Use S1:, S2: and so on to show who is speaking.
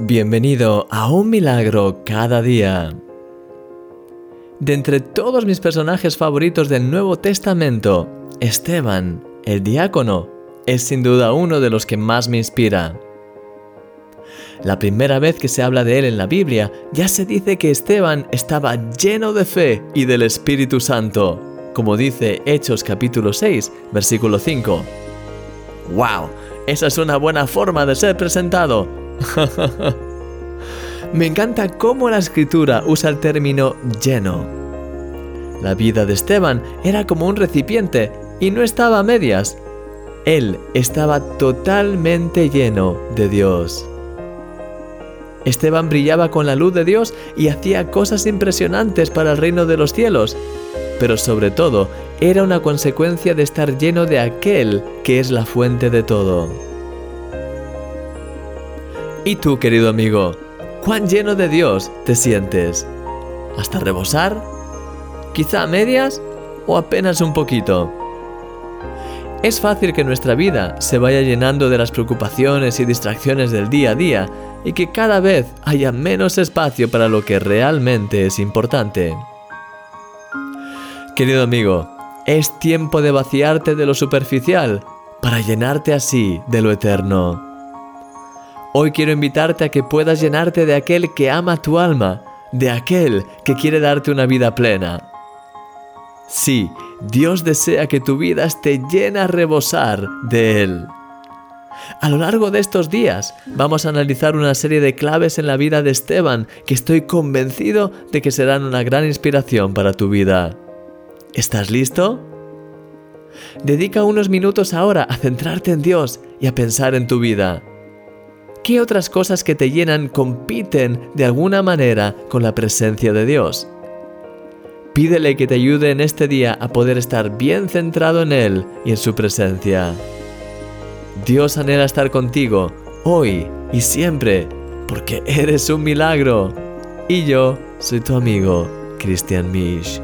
S1: Bienvenido a un milagro cada día. De entre todos mis personajes favoritos del Nuevo Testamento, Esteban, el diácono, es sin duda uno de los que más me inspira. La primera vez que se habla de él en la Biblia, ya se dice que Esteban estaba lleno de fe y del Espíritu Santo, como dice Hechos capítulo 6, versículo 5. ¡Wow! Esa es una buena forma de ser presentado Me encanta cómo la escritura usa el término lleno. La vida de Esteban era como un recipiente y no estaba a medias. Él estaba totalmente lleno de Dios. Esteban brillaba con la luz de Dios y hacía cosas impresionantes para el reino de los cielos, pero sobre todo era una consecuencia de estar lleno de aquel que es la fuente de todo. ¿Y tú, querido amigo, cuán lleno de Dios te sientes? ¿Hasta rebosar? ¿Quizá a medias o apenas un poquito? Es fácil que nuestra vida se vaya llenando de las preocupaciones y distracciones del día a día y que cada vez haya menos espacio para lo que realmente es importante. Querido amigo, es tiempo de vaciarte de lo superficial para llenarte así de lo eterno. Hoy quiero invitarte a que puedas llenarte de aquel que ama tu alma, de aquel que quiere darte una vida plena. Sí, Dios desea que tu vida esté llena a rebosar de Él. A lo largo de estos días vamos a analizar una serie de claves en la vida de Esteban que estoy convencido de que serán una gran inspiración para tu vida. ¿Estás listo? Dedica unos minutos ahora a centrarte en Dios y a pensar en tu vida. ¿Qué otras cosas que te llenan compiten de alguna manera con la presencia de Dios? Pídele que te ayude en este día a poder estar bien centrado en Él y en su presencia. Dios anhela estar contigo hoy y siempre, porque eres un milagro. Y yo soy tu amigo, Christian Misch.